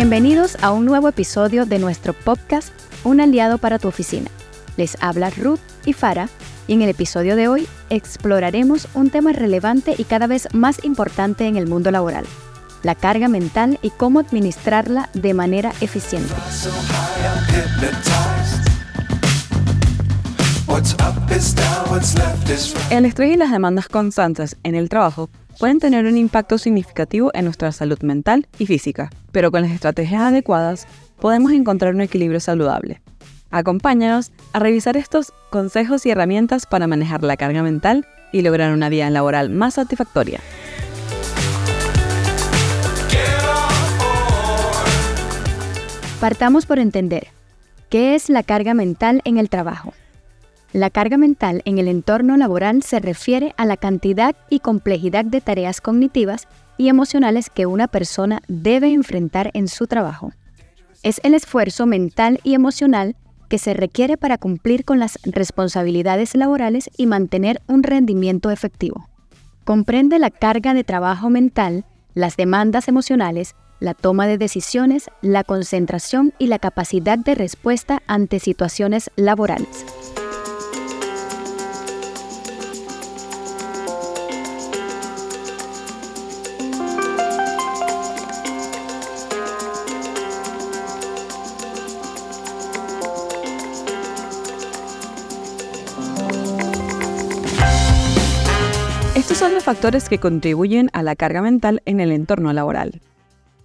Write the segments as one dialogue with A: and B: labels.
A: Bienvenidos a un nuevo episodio de nuestro podcast Un aliado para tu oficina. Les habla Ruth y Farah y en el episodio de hoy exploraremos un tema relevante y cada vez más importante en el mundo laboral, la carga mental y cómo administrarla de manera eficiente.
B: El estrés y las demandas constantes en el trabajo pueden tener un impacto significativo en nuestra salud mental y física, pero con las estrategias adecuadas podemos encontrar un equilibrio saludable. Acompáñanos a revisar estos consejos y herramientas para manejar la carga mental y lograr una vida laboral más satisfactoria.
A: Partamos por entender qué es la carga mental en el trabajo. La carga mental en el entorno laboral se refiere a la cantidad y complejidad de tareas cognitivas y emocionales que una persona debe enfrentar en su trabajo. Es el esfuerzo mental y emocional que se requiere para cumplir con las responsabilidades laborales y mantener un rendimiento efectivo. Comprende la carga de trabajo mental, las demandas emocionales, la toma de decisiones, la concentración y la capacidad de respuesta ante situaciones laborales.
B: Estos son los factores que contribuyen a la carga mental en el entorno laboral.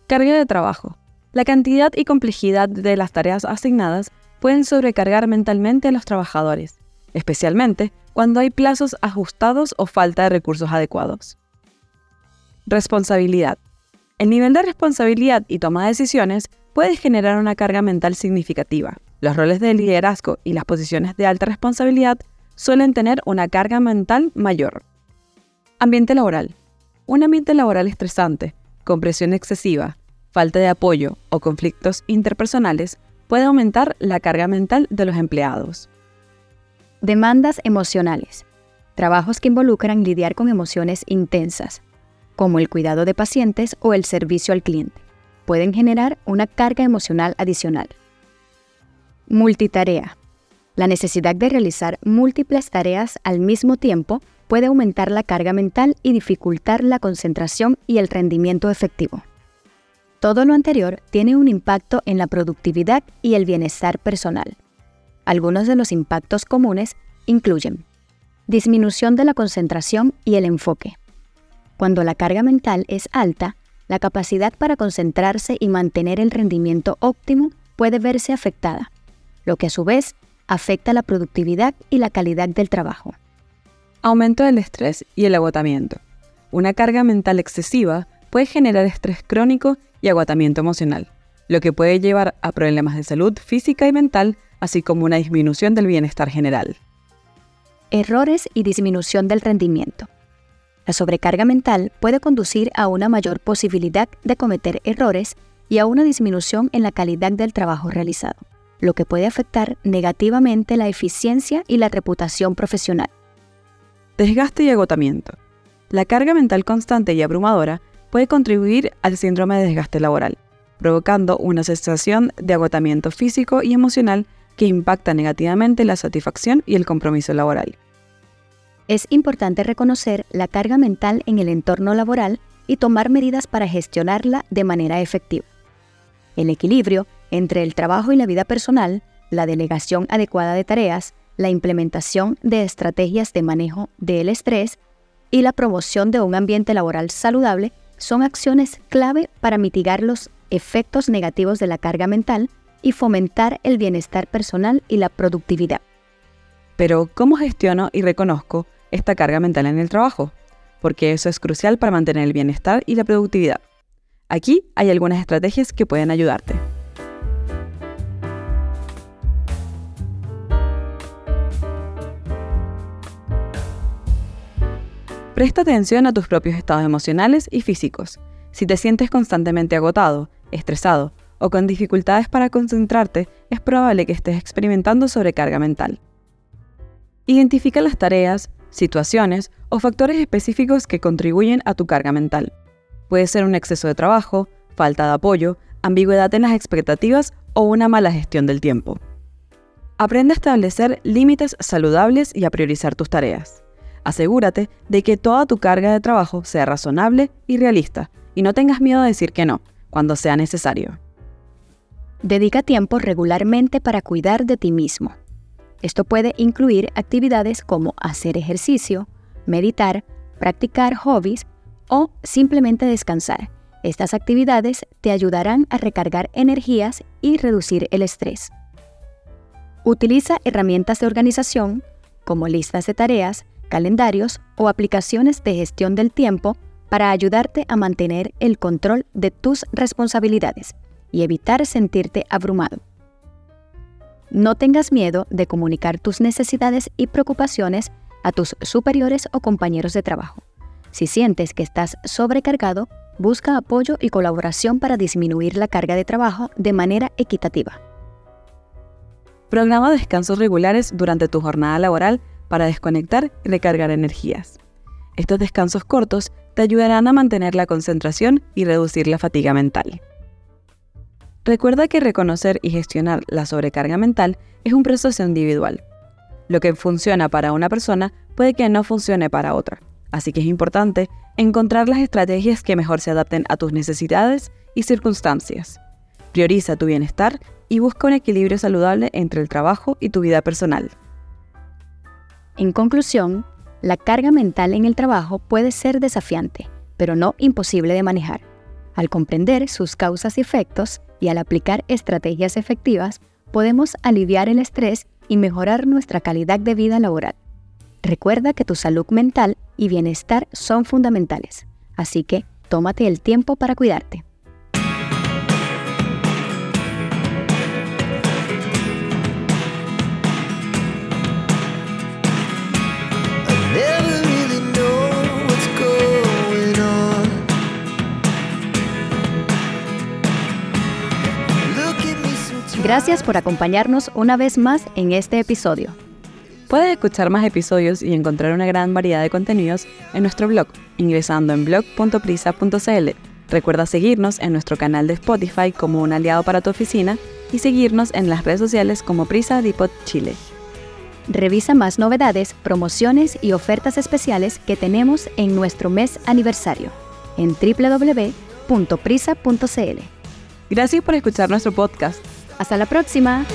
B: Carga de trabajo. La cantidad y complejidad de las tareas asignadas pueden sobrecargar mentalmente a los trabajadores, especialmente cuando hay plazos ajustados o falta de recursos adecuados. Responsabilidad. El nivel de responsabilidad y toma de decisiones puede generar una carga mental significativa. Los roles de liderazgo y las posiciones de alta responsabilidad suelen tener una carga mental mayor. Ambiente laboral. Un ambiente laboral estresante, con presión excesiva, falta de apoyo o conflictos interpersonales puede aumentar la carga mental de los empleados.
A: Demandas emocionales. Trabajos que involucran lidiar con emociones intensas, como el cuidado de pacientes o el servicio al cliente. Pueden generar una carga emocional adicional. Multitarea. La necesidad de realizar múltiples tareas al mismo tiempo puede aumentar la carga mental y dificultar la concentración y el rendimiento efectivo. Todo lo anterior tiene un impacto en la productividad y el bienestar personal. Algunos de los impactos comunes incluyen disminución de la concentración y el enfoque. Cuando la carga mental es alta, la capacidad para concentrarse y mantener el rendimiento óptimo puede verse afectada, lo que a su vez afecta la productividad y la calidad del trabajo.
B: Aumento del estrés y el agotamiento. Una carga mental excesiva puede generar estrés crónico y agotamiento emocional, lo que puede llevar a problemas de salud física y mental, así como una disminución del bienestar general.
A: Errores y disminución del rendimiento. La sobrecarga mental puede conducir a una mayor posibilidad de cometer errores y a una disminución en la calidad del trabajo realizado, lo que puede afectar negativamente la eficiencia y la reputación profesional.
B: Desgaste y agotamiento. La carga mental constante y abrumadora puede contribuir al síndrome de desgaste laboral, provocando una sensación de agotamiento físico y emocional que impacta negativamente la satisfacción y el compromiso laboral.
A: Es importante reconocer la carga mental en el entorno laboral y tomar medidas para gestionarla de manera efectiva. El equilibrio entre el trabajo y la vida personal, la delegación adecuada de tareas, la implementación de estrategias de manejo del estrés y la promoción de un ambiente laboral saludable son acciones clave para mitigar los efectos negativos de la carga mental y fomentar el bienestar personal y la productividad.
B: Pero, ¿cómo gestiono y reconozco esta carga mental en el trabajo? Porque eso es crucial para mantener el bienestar y la productividad. Aquí hay algunas estrategias que pueden ayudarte. Presta atención a tus propios estados emocionales y físicos. Si te sientes constantemente agotado, estresado o con dificultades para concentrarte, es probable que estés experimentando sobrecarga mental. Identifica las tareas, situaciones o factores específicos que contribuyen a tu carga mental. Puede ser un exceso de trabajo, falta de apoyo, ambigüedad en las expectativas o una mala gestión del tiempo. Aprende a establecer límites saludables y a priorizar tus tareas. Asegúrate de que toda tu carga de trabajo sea razonable y realista y no tengas miedo a decir que no cuando sea necesario.
A: Dedica tiempo regularmente para cuidar de ti mismo. Esto puede incluir actividades como hacer ejercicio, meditar, practicar hobbies o simplemente descansar. Estas actividades te ayudarán a recargar energías y reducir el estrés. Utiliza herramientas de organización como listas de tareas, calendarios o aplicaciones de gestión del tiempo para ayudarte a mantener el control de tus responsabilidades y evitar sentirte abrumado. No tengas miedo de comunicar tus necesidades y preocupaciones a tus superiores o compañeros de trabajo. Si sientes que estás sobrecargado, busca apoyo y colaboración para disminuir la carga de trabajo de manera equitativa.
B: Programa descansos regulares durante tu jornada laboral para desconectar y recargar energías. Estos descansos cortos te ayudarán a mantener la concentración y reducir la fatiga mental. Recuerda que reconocer y gestionar la sobrecarga mental es un proceso individual. Lo que funciona para una persona puede que no funcione para otra, así que es importante encontrar las estrategias que mejor se adapten a tus necesidades y circunstancias. Prioriza tu bienestar y busca un equilibrio saludable entre el trabajo y tu vida personal.
A: En conclusión, la carga mental en el trabajo puede ser desafiante, pero no imposible de manejar. Al comprender sus causas y efectos y al aplicar estrategias efectivas, podemos aliviar el estrés y mejorar nuestra calidad de vida laboral. Recuerda que tu salud mental y bienestar son fundamentales, así que tómate el tiempo para cuidarte. Gracias por acompañarnos una vez más en este episodio.
B: Puedes escuchar más episodios y encontrar una gran variedad de contenidos en nuestro blog, ingresando en blog.prisa.cl. Recuerda seguirnos en nuestro canal de Spotify como un aliado para tu oficina y seguirnos en las redes sociales como Prisa Depot Chile.
A: Revisa más novedades, promociones y ofertas especiales que tenemos en nuestro mes aniversario en www.prisa.cl.
B: Gracias por escuchar nuestro podcast.
A: Hasta la próxima.